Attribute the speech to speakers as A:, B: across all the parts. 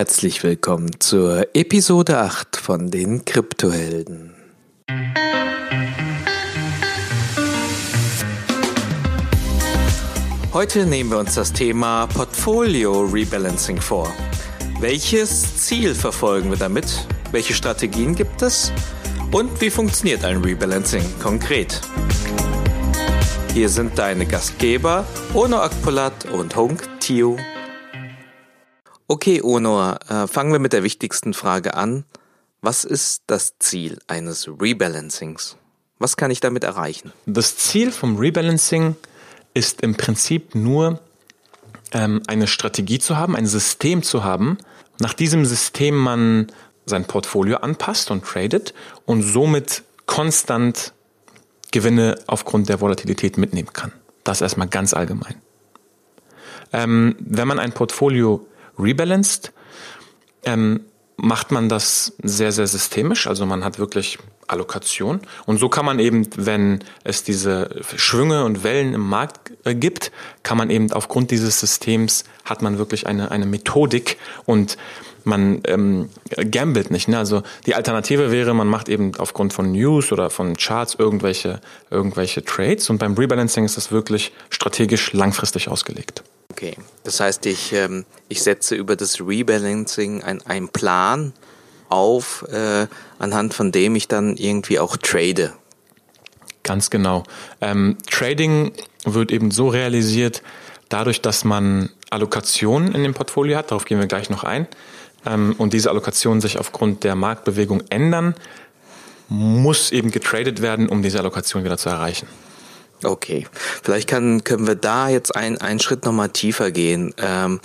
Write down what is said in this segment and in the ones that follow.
A: Herzlich willkommen zur Episode 8 von den Kryptohelden. Heute nehmen wir uns das Thema Portfolio Rebalancing vor. Welches Ziel verfolgen wir damit? Welche Strategien gibt es? Und wie funktioniert ein Rebalancing konkret? Hier sind deine Gastgeber Ono Akpolat und Hung Tiu. Okay, Ono, äh, fangen wir mit der wichtigsten Frage an. Was ist das Ziel eines Rebalancings? Was kann ich damit erreichen?
B: Das Ziel vom Rebalancing ist im Prinzip nur ähm, eine Strategie zu haben, ein System zu haben. Nach diesem System man sein Portfolio anpasst und tradet und somit konstant Gewinne aufgrund der Volatilität mitnehmen kann. Das erstmal ganz allgemein. Ähm, wenn man ein Portfolio rebalanced, ähm, macht man das sehr, sehr systemisch. Also man hat wirklich Allokation. Und so kann man eben, wenn es diese Schwünge und Wellen im Markt äh, gibt, kann man eben aufgrund dieses Systems hat man wirklich eine, eine Methodik und man ähm, gambelt nicht. Ne? Also die Alternative wäre, man macht eben aufgrund von News oder von Charts irgendwelche, irgendwelche Trades und beim Rebalancing ist das wirklich strategisch langfristig ausgelegt.
A: Okay, das heißt, ich, ähm, ich setze über das Rebalancing einen Plan auf, äh, anhand von dem ich dann irgendwie auch trade.
B: Ganz genau. Ähm, Trading wird eben so realisiert, dadurch, dass man Allokationen in dem Portfolio hat, darauf gehen wir gleich noch ein, ähm, und diese Allokationen sich aufgrund der Marktbewegung ändern, muss eben getradet werden, um diese Allokation wieder zu erreichen.
A: Okay, vielleicht kann, können wir da jetzt ein, einen Schritt nochmal tiefer gehen. Ähm,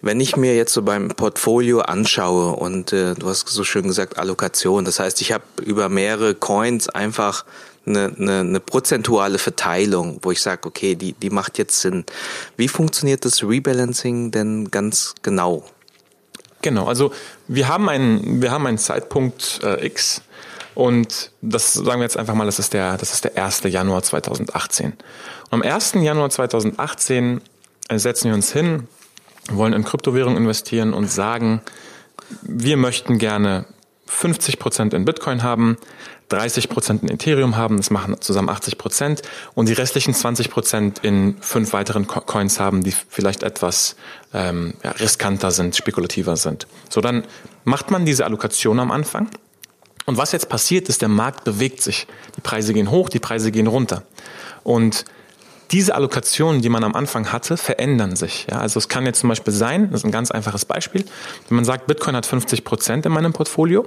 A: wenn ich mir jetzt so beim Portfolio anschaue und äh, du hast so schön gesagt Allokation, das heißt, ich habe über mehrere Coins einfach eine, eine, eine prozentuale Verteilung, wo ich sage, okay, die, die macht jetzt Sinn. Wie funktioniert das Rebalancing denn ganz genau?
B: Genau, also wir haben einen, wir haben einen Zeitpunkt äh, X, und das sagen wir jetzt einfach mal, das ist der, das ist der 1. Januar 2018. Und am 1. Januar 2018 äh, setzen wir uns hin, wollen in Kryptowährung investieren und sagen, wir möchten gerne 50 Prozent in Bitcoin haben, 30 Prozent in Ethereum haben, das machen zusammen 80 Prozent und die restlichen 20 Prozent in fünf weiteren Coins haben, die vielleicht etwas ähm, ja, riskanter sind, spekulativer sind. So, dann macht man diese Allokation am Anfang und was jetzt passiert ist, der Markt bewegt sich. Die Preise gehen hoch, die Preise gehen runter. Und diese Allokationen, die man am Anfang hatte, verändern sich. Ja, also es kann jetzt zum Beispiel sein, das ist ein ganz einfaches Beispiel, wenn man sagt, Bitcoin hat 50 Prozent in meinem Portfolio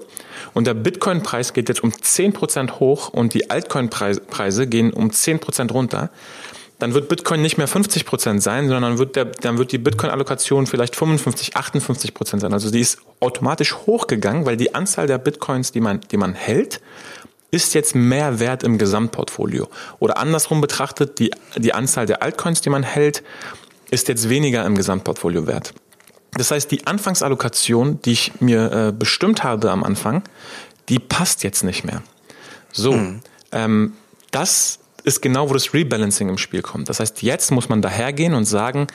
B: und der Bitcoin-Preis geht jetzt um 10 Prozent hoch und die Altcoin-Preise gehen um 10 Prozent runter, dann wird Bitcoin nicht mehr 50 Prozent sein, sondern dann wird, der, dann wird die Bitcoin-Allokation vielleicht 55, 58 Prozent sein. Also die ist automatisch hochgegangen, weil die Anzahl der Bitcoins, die man, die man hält, ist jetzt mehr wert im Gesamtportfolio. Oder andersrum betrachtet, die, die Anzahl der Altcoins, die man hält, ist jetzt weniger im Gesamtportfolio wert. Das heißt, die Anfangsallokation, die ich mir äh, bestimmt habe am Anfang, die passt jetzt nicht mehr. So, mhm. ähm, das ist genau, wo das Rebalancing im Spiel kommt. Das heißt, jetzt muss man dahergehen und sagen,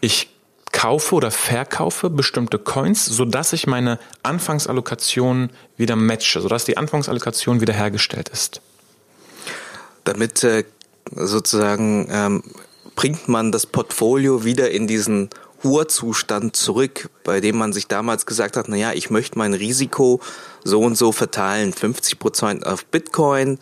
B: ich kaufe oder verkaufe bestimmte Coins, sodass ich meine Anfangsallokation wieder matche, sodass die Anfangsallokation wieder hergestellt ist.
A: Damit äh, sozusagen ähm, bringt man das Portfolio wieder in diesen Urzustand zurück, bei dem man sich damals gesagt hat, naja, ich möchte mein Risiko so und so verteilen, 50 Prozent auf Bitcoin,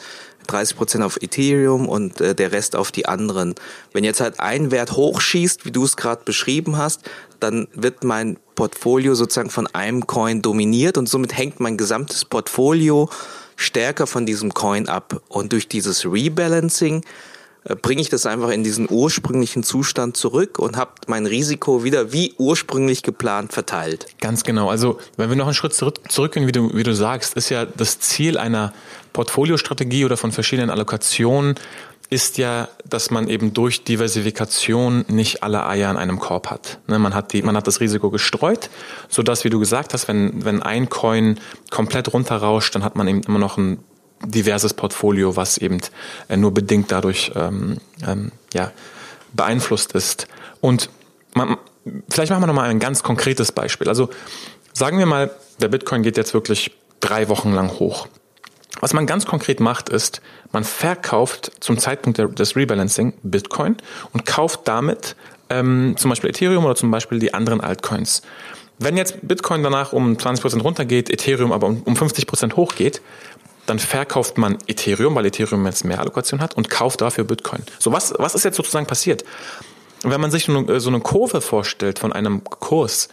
A: 30 Prozent auf Ethereum und äh, der Rest auf die anderen. Wenn jetzt halt ein Wert hochschießt, wie du es gerade beschrieben hast, dann wird mein Portfolio sozusagen von einem Coin dominiert und somit hängt mein gesamtes Portfolio stärker von diesem Coin ab. Und durch dieses Rebalancing äh, bringe ich das einfach in diesen ursprünglichen Zustand zurück und habe mein Risiko wieder wie ursprünglich geplant verteilt.
B: Ganz genau. Also wenn wir noch einen Schritt zurück, zurückgehen, wie du, wie du sagst, ist ja das Ziel einer Portfoliostrategie oder von verschiedenen Allokationen ist ja, dass man eben durch Diversifikation nicht alle Eier in einem Korb hat. Ne, man hat die, man hat das Risiko gestreut, so dass, wie du gesagt hast, wenn, wenn ein Coin komplett runterrauscht, dann hat man eben immer noch ein diverses Portfolio, was eben äh, nur bedingt dadurch ähm, ähm, ja, beeinflusst ist. Und man, vielleicht machen wir nochmal ein ganz konkretes Beispiel. Also Sagen wir mal, der Bitcoin geht jetzt wirklich drei Wochen lang hoch. Was man ganz konkret macht, ist, man verkauft zum Zeitpunkt des Rebalancing Bitcoin und kauft damit ähm, zum Beispiel Ethereum oder zum Beispiel die anderen Altcoins. Wenn jetzt Bitcoin danach um 20% runtergeht, Ethereum aber um, um 50% hochgeht, dann verkauft man Ethereum, weil Ethereum jetzt mehr Allokation hat und kauft dafür Bitcoin. So, was, was ist jetzt sozusagen passiert? Wenn man sich so eine Kurve vorstellt von einem Kurs,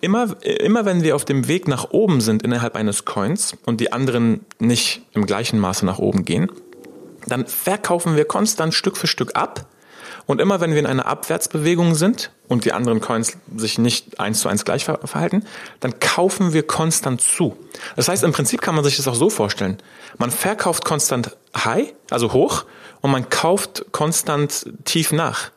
B: immer, immer wenn wir auf dem Weg nach oben sind innerhalb eines Coins und die anderen nicht im gleichen Maße nach oben gehen, dann verkaufen wir konstant Stück für Stück ab und immer wenn wir in einer Abwärtsbewegung sind und die anderen Coins sich nicht eins zu eins gleich verhalten, dann kaufen wir konstant zu. Das heißt, im Prinzip kann man sich das auch so vorstellen. Man verkauft konstant high, also hoch, und man kauft konstant tief nach.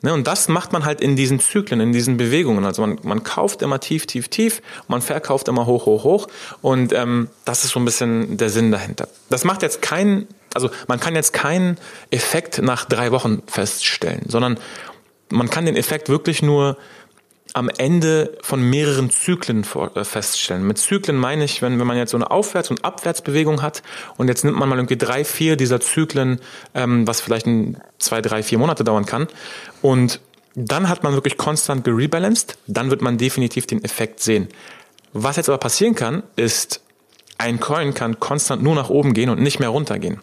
B: Ne, und das macht man halt in diesen Zyklen, in diesen Bewegungen. Also man, man kauft immer tief, tief, tief, man verkauft immer hoch, hoch, hoch. Und ähm, das ist so ein bisschen der Sinn dahinter. Das macht jetzt keinen also man kann jetzt keinen Effekt nach drei Wochen feststellen, sondern man kann den Effekt wirklich nur am Ende von mehreren Zyklen äh, feststellen. Mit Zyklen meine ich, wenn, wenn man jetzt so eine Aufwärts- und Abwärtsbewegung hat und jetzt nimmt man mal irgendwie drei, vier dieser Zyklen, ähm, was vielleicht ein, zwei, drei, vier Monate dauern kann und dann hat man wirklich konstant gerebalanced, dann wird man definitiv den Effekt sehen. Was jetzt aber passieren kann, ist, ein Coin kann konstant nur nach oben gehen und nicht mehr runtergehen.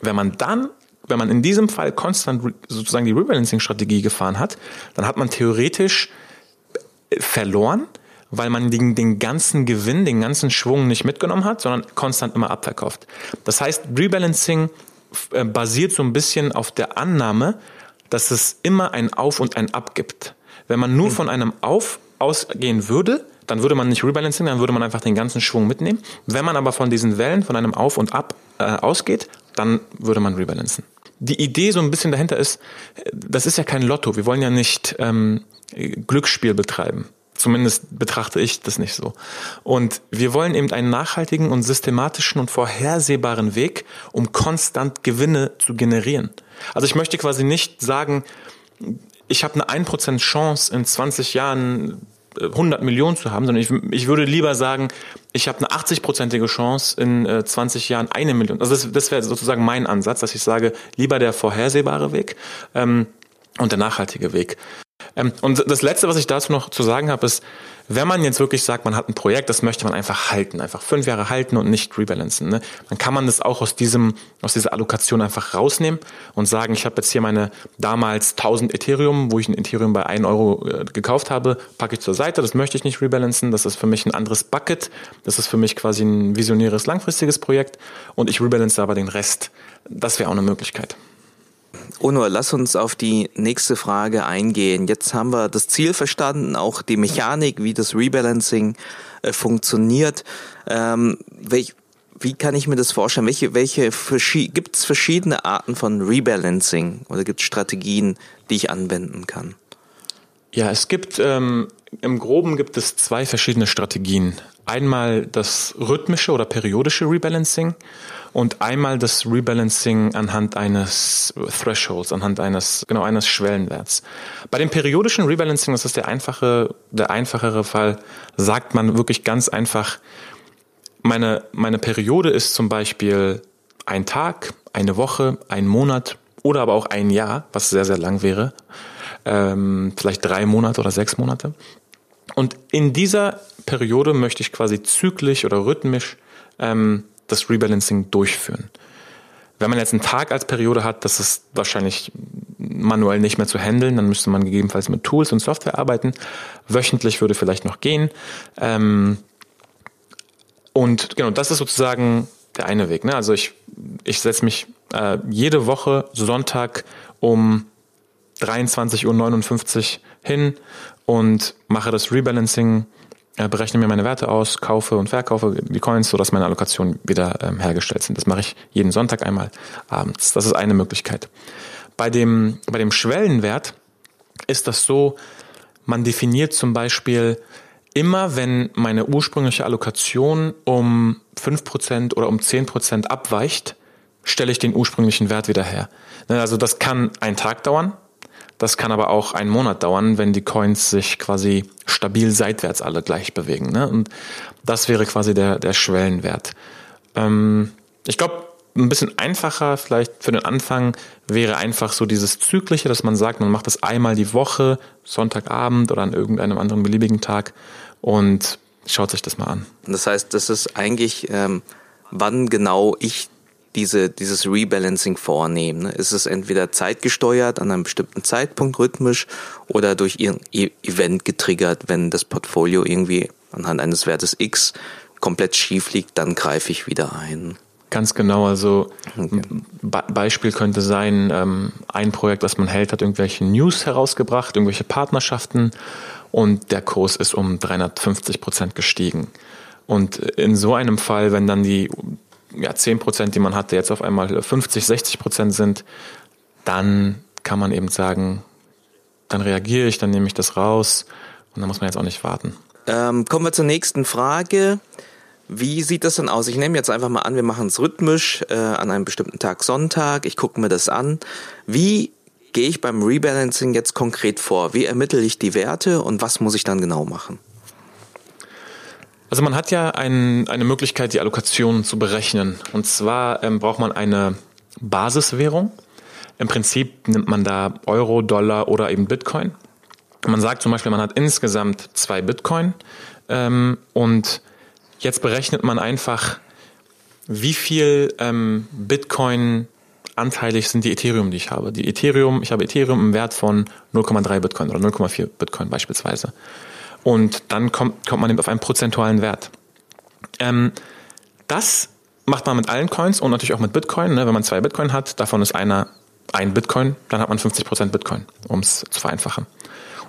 B: Wenn man dann, wenn man in diesem Fall konstant sozusagen die Rebalancing-Strategie gefahren hat, dann hat man theoretisch verloren, weil man den, den ganzen Gewinn, den ganzen Schwung nicht mitgenommen hat, sondern konstant immer abverkauft. Das heißt, Rebalancing äh, basiert so ein bisschen auf der Annahme, dass es immer ein Auf und ein Ab gibt. Wenn man nur mhm. von einem Auf ausgehen würde, dann würde man nicht rebalancing, dann würde man einfach den ganzen Schwung mitnehmen. Wenn man aber von diesen Wellen, von einem Auf und Ab äh, ausgeht, dann würde man rebalancen. Die Idee so ein bisschen dahinter ist, das ist ja kein Lotto. Wir wollen ja nicht ähm, Glücksspiel betreiben. Zumindest betrachte ich das nicht so. Und wir wollen eben einen nachhaltigen und systematischen und vorhersehbaren Weg, um konstant Gewinne zu generieren. Also ich möchte quasi nicht sagen, ich habe eine 1% Chance in 20 Jahren 100 Millionen zu haben, sondern ich, ich würde lieber sagen, ich habe eine 80-prozentige Chance in äh, 20 Jahren eine Million. Also das, das wäre sozusagen mein Ansatz, dass ich sage, lieber der vorhersehbare Weg ähm, und der nachhaltige Weg. Ähm, und das Letzte, was ich dazu noch zu sagen habe, ist, wenn man jetzt wirklich sagt, man hat ein Projekt, das möchte man einfach halten, einfach fünf Jahre halten und nicht rebalancen, ne? dann kann man das auch aus diesem, aus dieser Allokation einfach rausnehmen und sagen, ich habe jetzt hier meine damals 1000 Ethereum, wo ich ein Ethereum bei 1 Euro äh, gekauft habe, packe ich zur Seite, das möchte ich nicht rebalancen, das ist für mich ein anderes Bucket, das ist für mich quasi ein visionäres, langfristiges Projekt und ich rebalance aber den Rest. Das wäre auch eine Möglichkeit.
A: Onur, lass uns auf die nächste Frage eingehen. Jetzt haben wir das Ziel verstanden, auch die Mechanik, wie das Rebalancing äh, funktioniert. Ähm, welch, wie kann ich mir das vorstellen? Welche, welche gibt es verschiedene Arten von Rebalancing oder gibt es Strategien, die ich anwenden kann?
B: Ja, es gibt ähm, im Groben gibt es zwei verschiedene Strategien. Einmal das rhythmische oder periodische Rebalancing und einmal das Rebalancing anhand eines Thresholds, anhand eines, genau, eines Schwellenwerts. Bei dem periodischen Rebalancing, das ist der einfache, der einfachere Fall, sagt man wirklich ganz einfach, meine, meine Periode ist zum Beispiel ein Tag, eine Woche, ein Monat oder aber auch ein Jahr, was sehr, sehr lang wäre. Ähm, vielleicht drei Monate oder sechs Monate. Und in dieser Periode möchte ich quasi zyklisch oder rhythmisch ähm, das Rebalancing durchführen. Wenn man jetzt einen Tag als Periode hat, das ist wahrscheinlich manuell nicht mehr zu handeln, dann müsste man gegebenenfalls mit Tools und Software arbeiten. Wöchentlich würde vielleicht noch gehen. Ähm, und genau, das ist sozusagen der eine Weg. Ne? Also ich, ich setze mich äh, jede Woche Sonntag um 23.59 Uhr hin und mache das Rebalancing berechne mir meine Werte aus, kaufe und verkaufe die Coins, sodass meine Allokationen wieder ähm, hergestellt sind. Das mache ich jeden Sonntag einmal abends. Das ist eine Möglichkeit. Bei dem, bei dem Schwellenwert ist das so, man definiert zum Beispiel immer, wenn meine ursprüngliche Allokation um 5% oder um 10% abweicht, stelle ich den ursprünglichen Wert wieder her. Ne, also das kann ein Tag dauern, Das kann aber auch einen Monat dauern, wenn die Coins sich quasi stabil seitwärts alle gleich bewegen. Ne? Und das wäre quasi der, der Schwellenwert. Ähm, ich glaube, ein bisschen einfacher vielleicht für den Anfang wäre einfach so dieses Zyklische, dass man sagt, man macht das einmal die Woche, Sonntagabend oder an irgendeinem anderen beliebigen Tag und schaut sich das mal an.
A: Das heißt, das ist eigentlich, ähm, wann genau ich diese, dieses Rebalancing vornehmen. Ne? Ist es entweder zeitgesteuert an einem bestimmten Zeitpunkt rhythmisch oder durch irgendein e-, Event getriggert, wenn das Portfolio irgendwie anhand eines Wertes X komplett schief liegt, dann greife ich wieder ein.
B: Ganz genau, also okay. Beispiel könnte sein, ähm, ein Projekt, das man hält, hat irgendwelche News herausgebracht, irgendwelche Partnerschaften und der Kurs ist um 350 Prozent gestiegen. Und in so einem Fall, wenn dann die ja, 10 Prozent, die man hatte, jetzt auf einmal 50, 60 Prozent sind, dann kann man eben sagen, dann reagiere ich, dann nehme ich das raus und dann muss man jetzt auch nicht warten.
A: Ähm, kommen wir zur nächsten Frage. Wie sieht das denn aus? Ich nehme jetzt einfach mal an, wir machen es rhythmisch äh, an einem bestimmten Tag Sonntag. Ich gucke mir das an. Wie gehe ich beim Rebalancing jetzt konkret vor? Wie ermittle ich die Werte und was muss ich dann genau machen?
B: Also man hat ja ein, eine Möglichkeit, die Allokation zu berechnen. Und zwar ähm, braucht man eine Basiswährung. Im Prinzip nimmt man da Euro, Dollar oder eben Bitcoin. Man sagt zum Beispiel, man hat insgesamt zwei Bitcoin ähm, und jetzt berechnet man einfach, wie viel ähm, Bitcoin anteilig sind die Ethereum, die ich habe. Die Ethereum, ich habe Ethereum im Wert von 0,3 Bitcoin oder 0,4 Bitcoin beispielsweise. Und dann kommt, kommt man eben auf einen prozentualen Wert. Ähm, das macht man mit allen Coins und natürlich auch mit Bitcoin. Ne? Wenn man zwei Bitcoin hat, davon ist einer ein Bitcoin, dann hat man 50% Bitcoin, um es zu vereinfachen.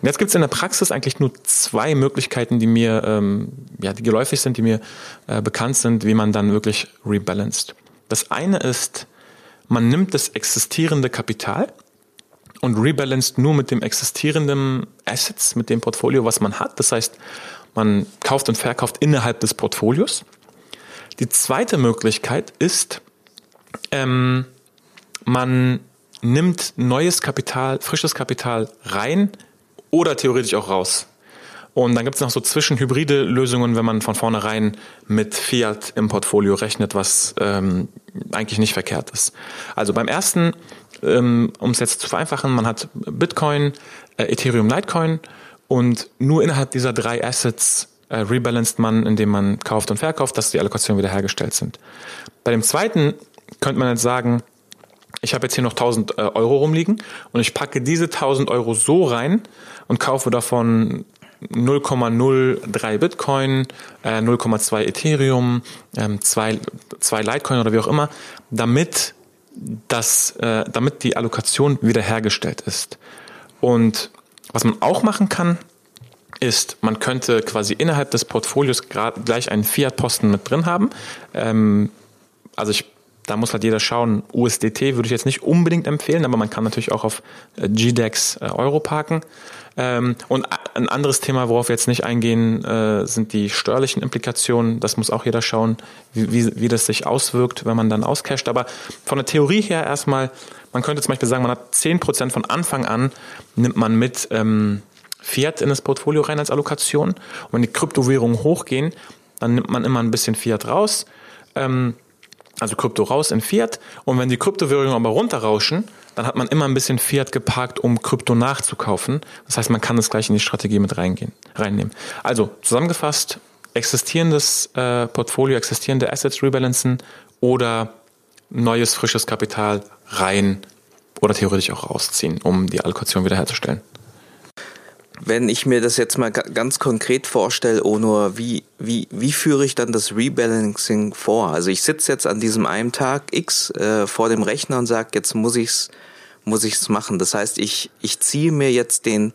B: Und jetzt gibt es in der Praxis eigentlich nur zwei Möglichkeiten, die mir, ähm, ja, die geläufig sind, die mir äh, bekannt sind, wie man dann wirklich rebalanced. Das eine ist, man nimmt das existierende Kapital und rebalanced nur mit dem existierenden Assets, mit dem Portfolio, was man hat. Das heißt, man kauft und verkauft innerhalb des Portfolios. Die zweite Möglichkeit ist, ähm, man nimmt neues Kapital, frisches Kapital rein oder theoretisch auch raus. Und dann gibt es noch so zwischenhybride Lösungen, wenn man von vornherein mit Fiat im Portfolio rechnet, was ähm, eigentlich nicht verkehrt ist. Also beim ersten ähm, um es jetzt zu vereinfachen, man hat Bitcoin, äh, Ethereum, Litecoin und nur innerhalb dieser drei Assets äh, rebalanced man, indem man kauft und verkauft, dass die Allokationen wiederhergestellt sind. Bei dem zweiten könnte man jetzt sagen, ich habe jetzt hier noch 1000 äh, Euro rumliegen und ich packe diese 1000 Euro so rein und kaufe davon 0,03 Bitcoin, äh, 0,2 Ethereum, ähm, 2, 2 Litecoin oder wie auch immer, damit dass, äh, damit die Allokation wiederhergestellt ist. Und was man auch machen kann, ist, man könnte quasi innerhalb des Portfolios gleich einen Fiat-Posten mit drin haben. Ähm, also ich, da muss halt jeder schauen. USDT würde ich jetzt nicht unbedingt empfehlen, aber man kann natürlich auch auf äh, GDEX äh, Euro parken. Ähm, und ein anderes Thema, worauf wir jetzt nicht eingehen, äh, sind die steuerlichen Implikationen. Das muss auch jeder schauen, wie, wie, wie das sich auswirkt, wenn man dann auscasht. Aber von der Theorie her erstmal, man könnte zum Beispiel sagen, man hat 10% von Anfang an, nimmt man mit ähm, Fiat in das Portfolio rein als Allokation. Und wenn die Kryptowährungen hochgehen, dann nimmt man immer ein bisschen Fiat raus. Ähm, also Krypto raus in Fiat. Und wenn die Kryptowährungen aber runterrauschen, dann hat man immer ein bisschen Fiat geparkt, um Krypto nachzukaufen. Das heißt, man kann das gleich in die Strategie mit reingehen, reinnehmen. Also zusammengefasst, existierendes äh, Portfolio, existierende Assets rebalancen oder neues, frisches Kapital rein oder theoretisch auch rausziehen, um die Allokation wiederherzustellen.
A: Wenn ich mir das jetzt mal ganz konkret vorstelle, Onur, wie, wie, wie führe ich dann das Rebalancing vor? Also ich sitze jetzt an diesem einen Tag X äh, vor dem Rechner und sage, jetzt muss ich's muss ich's machen. Das heißt, ich, ich ziehe mir jetzt den,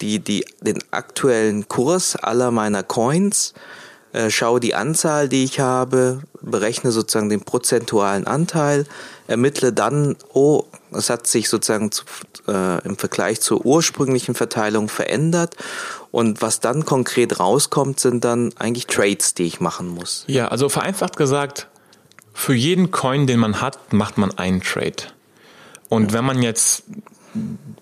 A: die, die, den aktuellen Kurs aller meiner Coins, äh, schaue die Anzahl, die ich habe, berechne sozusagen den prozentualen Anteil, ermittle dann, oh, es hat sich sozusagen zu, äh, im Vergleich zur ursprünglichen Verteilung verändert. Und was dann konkret rauskommt, sind dann eigentlich Trades, die ich machen muss.
B: Ja, also vereinfacht gesagt, für jeden Coin, den man hat, macht man einen Trade. Und wenn man jetzt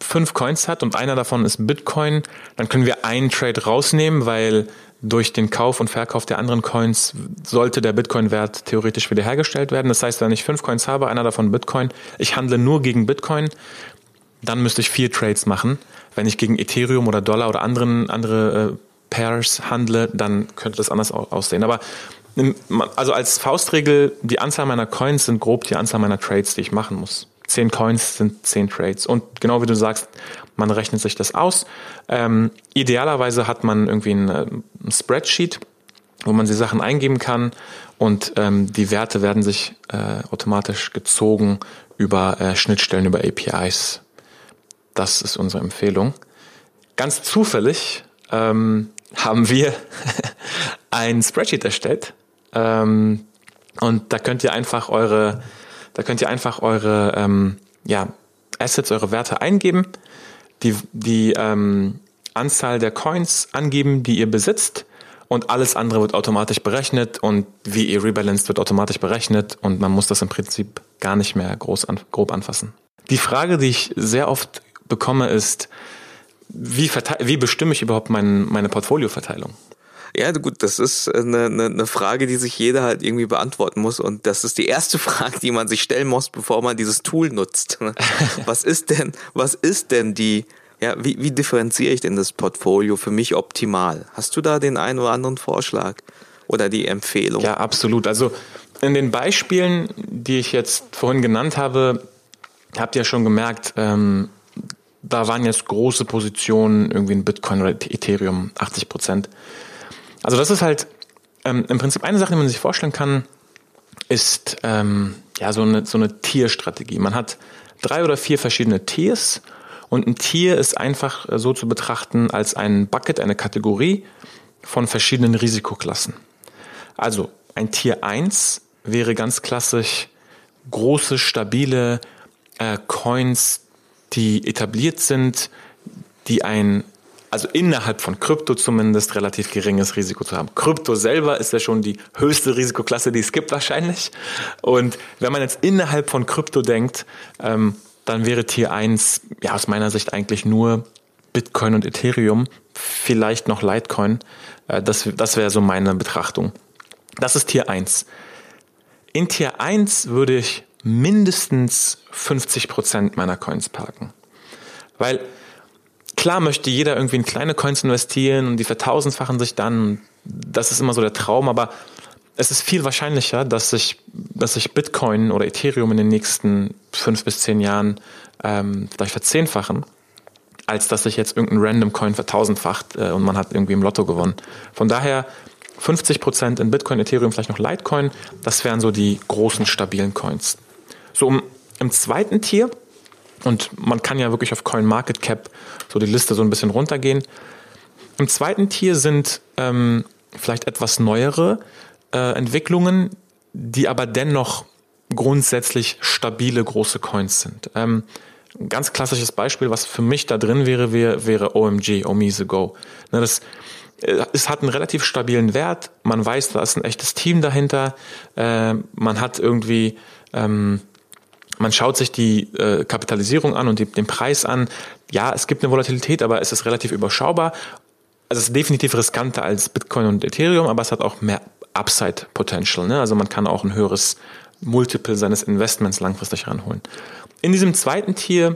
B: fünf Coins hat und einer davon ist Bitcoin, dann können wir einen Trade rausnehmen, weil durch den Kauf und Verkauf der anderen Coins sollte der Bitcoin-Wert theoretisch wiederhergestellt werden. Das heißt, wenn ich fünf Coins habe, einer davon Bitcoin, ich handle nur gegen Bitcoin, dann müsste ich vier Trades machen. Wenn ich gegen Ethereum oder Dollar oder anderen, andere äh, Pairs handle, dann könnte das anders aussehen. Aber also als Faustregel, die Anzahl meiner Coins sind grob die Anzahl meiner Trades, die ich machen muss. Zehn Coins sind zehn Trades. Und genau wie du sagst, man rechnet sich das aus. Ähm, idealerweise hat man irgendwie ein, äh, ein, Spreadsheet, wo man die Sachen eingeben kann und ähm, die Werte werden sich äh, automatisch gezogen über äh, Schnittstellen, über APIs. Das ist unsere Empfehlung. Ganz zufällig ähm, haben wir ein Spreadsheet erstellt. Ähm, und da könnt ihr einfach eure, da könnt ihr einfach eure ähm, ja, Assets, eure Werte eingeben, die, die ähm, Anzahl der Coins angeben, die ihr besitzt und alles andere wird automatisch berechnet und wie ihr rebalanced wird automatisch berechnet und man muss das im Prinzip gar nicht mehr groß an, grob anfassen. Die Frage, die ich sehr oft bekomme, ist, wie, wie bestimme ich überhaupt mein, meine Portfolioverteilung?
A: Ja, gut, das ist eine, eine, eine Frage, die sich jeder halt irgendwie beantworten muss. Und das ist die erste Frage, die man sich stellen muss, bevor man dieses Tool nutzt. Was ist denn, was ist denn die, ja, wie, wie differenziere ich denn das Portfolio für mich optimal? Hast du da den einen oder anderen Vorschlag oder die Empfehlung?
B: Ja, absolut. Also in den Beispielen, die ich jetzt vorhin genannt habe, habt ihr schon gemerkt, ähm, da waren jetzt große Positionen, irgendwie in Bitcoin oder Ethereum, 80 Prozent. Also das ist halt ähm, im Prinzip eine Sache, die man sich vorstellen kann, ist ähm, ja so eine, so eine Tierstrategie. Man hat drei oder vier verschiedene Tiers und ein Tier ist einfach so zu betrachten als ein Bucket, eine Kategorie von verschiedenen Risikoklassen. Also ein Tier 1 wäre ganz klassisch große, stabile äh, Coins, die etabliert sind, die ein, also innerhalb von Krypto zumindest, relativ geringes Risiko zu haben. Krypto selber ist ja schon die höchste Risikoklasse, die es gibt wahrscheinlich. Und wenn man jetzt innerhalb von Krypto denkt, ähm, dann wäre Tier 1 ja aus meiner Sicht eigentlich nur Bitcoin und Ethereum, vielleicht noch Litecoin. Äh, das das wäre so meine Betrachtung. Das ist Tier 1. In Tier 1 würde ich mindestens 50 Prozent meiner Coins parken. Weil klar möchte jeder irgendwie in kleine Coins investieren und die vertausendfachen sich dann. Das ist immer so der Traum, aber es ist viel wahrscheinlicher, dass sich, dass sich Bitcoin oder Ethereum in den nächsten fünf bis zehn Jahren ähm, vielleicht verzehnfachen, als dass sich jetzt irgendein Random Coin vertausendfacht äh, und man hat irgendwie im Lotto gewonnen. Von daher 50 Prozent in Bitcoin, Ethereum, vielleicht noch Litecoin, das wären so die großen stabilen Coins. So um, im zweiten Tier, und man kann ja wirklich auf CoinMarketCap so die Liste so ein bisschen runtergehen. Im zweiten Tier sind ähm, vielleicht etwas neuere äh, Entwicklungen, die aber dennoch grundsätzlich stabile große Coins sind. Ähm, ein ganz klassisches Beispiel, was für mich da drin wäre, wäre, wäre OMG, Omise Go. Ne, das, äh, es hat einen relativ stabilen Wert. Man weiß, da ist ein echtes Team dahinter. Äh, man hat irgendwie ähm, man schaut sich die äh, Kapitalisierung an und die, den Preis an. Ja, es gibt eine Volatilität, aber es ist relativ überschaubar. Also es ist definitiv riskanter als Bitcoin und Ethereum, aber es hat auch mehr Upside Potential. Ne? Also man kann auch ein höheres Multiple seines Investments langfristig ranholen. In diesem zweiten Tier,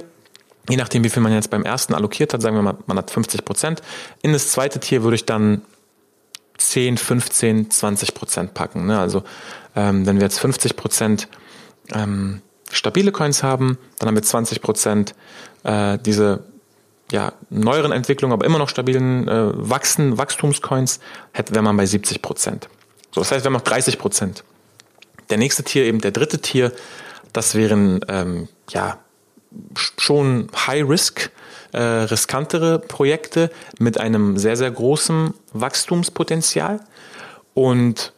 B: je nachdem, wie viel man jetzt beim ersten allokiert hat, sagen wir mal, man hat 50 Prozent. In das zweite Tier würde ich dann 10, 15, 20 Prozent packen. Ne? Also ähm, wenn wir jetzt 50 Prozent ähm, stabile Coins haben, dann haben wir 20 Prozent äh, diese ja, neueren Entwicklungen, aber immer noch stabilen äh, Wachsen, Wachstumscoins, hätte, wäre man bei 70 Prozent. So, das heißt, wir haben noch 30 Prozent. Der nächste Tier, eben der dritte Tier, das wären ähm, ja schon High-Risk, äh, riskantere Projekte mit einem sehr, sehr großen Wachstumspotenzial. Und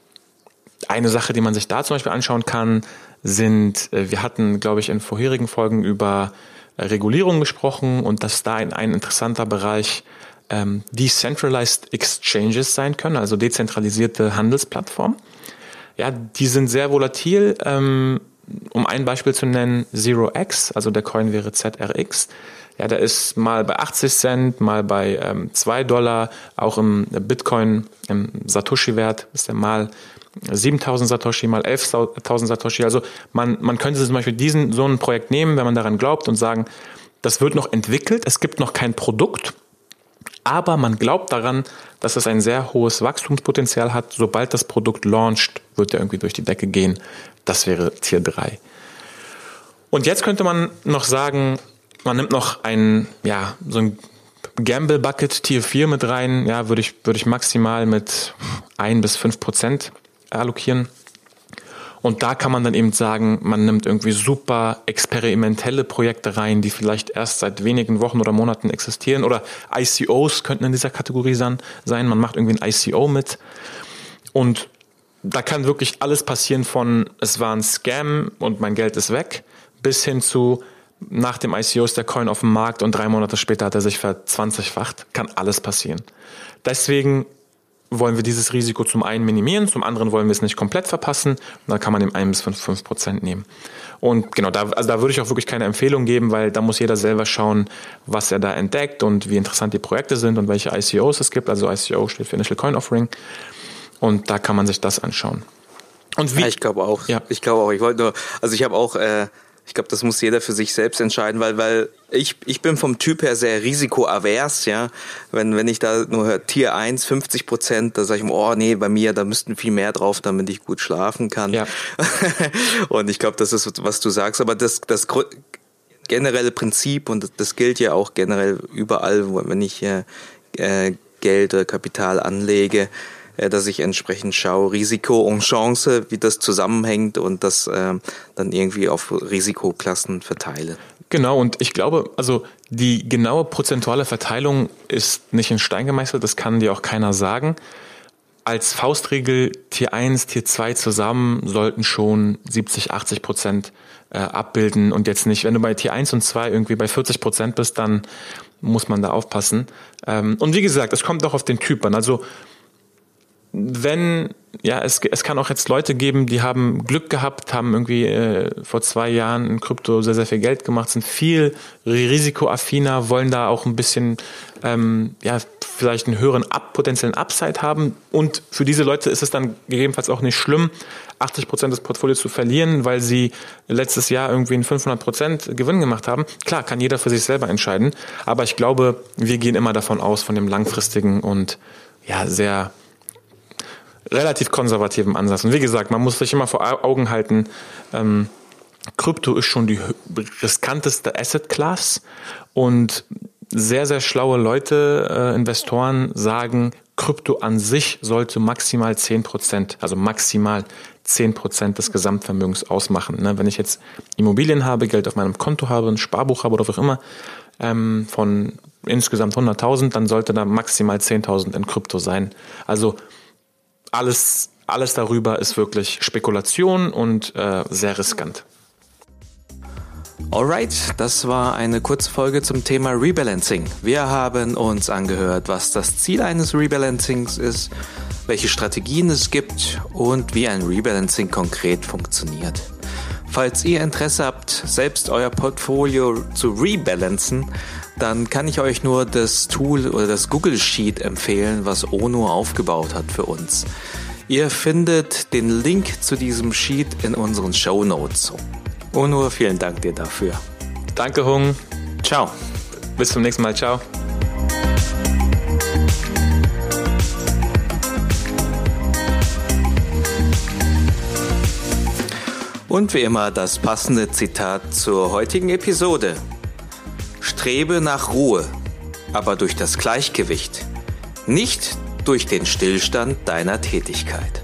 B: eine Sache, die man sich da zum Beispiel anschauen kann, sind, äh, wir hatten, glaube ich, in vorherigen Folgen über äh, Regulierung gesprochen und dass da ein, ein interessanter Bereich ähm, Decentralized Exchanges sein können, also dezentralisierte Handelsplattformen. Ja, die sind sehr volatil. Ähm, um ein Beispiel zu nennen, Zero X, also der Coin wäre ZRX. ja, der ist mal bei 80 Cent, mal bei ähm, 2 Dollar, auch im Bitcoin, im Satoshi-Wert ist der mal 7000 Satoshi, mal 11.000 Satoshi. Also man, man könnte zum Beispiel diesen, so ein Projekt nehmen, wenn man daran glaubt und sagen, das wird noch entwickelt, es gibt noch kein Produkt, aber man glaubt daran, dass es ein sehr hohes Wachstumspotenzial hat. Sobald das Produkt launcht, wird er irgendwie durch die Decke gehen. Das wäre Tier 3. Und jetzt könnte man noch sagen, man nimmt noch ein, ja, so ein Gamble Bucket Tier 4 mit rein. Ja, würde ich, würde ich maximal mit ein bis fünf Prozent allokieren. Und da kann man dann eben sagen, man nimmt irgendwie super experimentelle Projekte rein, die vielleicht erst seit wenigen Wochen oder Monaten existieren. Oder ICOs könnten in dieser Kategorie sein. Man macht irgendwie ein ICO mit. Und da kann wirklich alles passieren von, es war ein Scam und mein Geld ist weg, bis hin zu, nach dem ICO ist der Coin auf dem Markt und drei Monate später hat er sich verzwanzigfacht. Kann alles passieren. Deswegen wollen wir dieses Risiko zum einen minimieren, zum anderen wollen wir es nicht komplett verpassen. Und da kann man eben 1 bis 5 Prozent nehmen. Und genau, da, also da würde ich auch wirklich keine Empfehlung geben, weil da muss jeder selber schauen, was er da entdeckt und wie interessant die Projekte sind und welche ICOs es gibt. Also ICO steht für Initial Coin Offering. Und da kann man sich das anschauen.
A: Und wie? Ja, ich glaube auch. Ja. Ich glaube auch. Ich wollte nur, also ich habe auch äh, ich glaube, das muss jeder für sich selbst entscheiden, weil, weil ich, ich bin vom Typ her sehr risikoavers, ja. Wenn, wenn ich da nur höre, Tier 1, 50 Prozent, da sage ich mir, oh nee, bei mir, da müssten viel mehr drauf, damit ich gut schlafen kann. Ja. und ich glaube, das ist, was du sagst. Aber das, das generelle Prinzip, und das gilt ja auch generell überall, wenn ich äh, Geld oder Kapital anlege, dass ich entsprechend schaue, Risiko und Chance, wie das zusammenhängt und das äh, dann irgendwie auf Risikoklassen verteile.
B: Genau, und ich glaube, also die genaue prozentuale Verteilung ist nicht in Stein gemeißelt, das kann dir auch keiner sagen. Als Faustregel Tier 1, Tier 2 zusammen sollten schon 70, 80 Prozent äh, abbilden und jetzt nicht, wenn du bei Tier 1 und 2 irgendwie bei 40 Prozent bist, dann muss man da aufpassen. Ähm, und wie gesagt, es kommt auch auf den Typ an. Also wenn, ja, es, es kann auch jetzt Leute geben, die haben Glück gehabt, haben irgendwie äh, vor zwei Jahren in Krypto sehr, sehr viel Geld gemacht, sind viel risikoaffiner, wollen da auch ein bisschen, ähm, ja, vielleicht einen höheren Up, potenziellen Upside haben. Und für diese Leute ist es dann gegebenenfalls auch nicht schlimm, 80 Prozent des Portfolios zu verlieren, weil sie letztes Jahr irgendwie einen 500 Prozent Gewinn gemacht haben. Klar, kann jeder für sich selber entscheiden. Aber ich glaube, wir gehen immer davon aus, von dem langfristigen und ja, sehr relativ konservativen Ansatz. Und wie gesagt, man muss sich immer vor Augen halten, ähm, Krypto ist schon die riskanteste Asset Class und sehr, sehr schlaue Leute, äh, Investoren sagen, Krypto an sich sollte maximal zehn Prozent, also maximal zehn Prozent des Gesamtvermögens ausmachen. Ne? Wenn ich jetzt Immobilien habe, Geld auf meinem Konto habe, ein Sparbuch habe oder was auch immer, ähm, von insgesamt 100.000, dann sollte da maximal 10.000 in Krypto sein. Also alles, alles darüber ist wirklich Spekulation und äh, sehr riskant.
A: Alright, das war eine Kurzfolge zum Thema Rebalancing. Wir haben uns angehört, was das Ziel eines Rebalancings ist, welche Strategien es gibt und wie ein Rebalancing konkret funktioniert. Falls ihr Interesse habt, selbst euer Portfolio zu rebalancen, dann kann ich euch nur das Tool oder das Google Sheet empfehlen, was Ono aufgebaut hat für uns. Ihr findet den Link zu diesem Sheet in unseren Show Notes. Ono, vielen Dank dir dafür.
B: Danke, Hung. Ciao. Bis zum nächsten Mal. Ciao.
A: Und wie immer das passende Zitat zur heutigen Episode. Strebe nach Ruhe, aber durch das Gleichgewicht, nicht durch den Stillstand deiner Tätigkeit.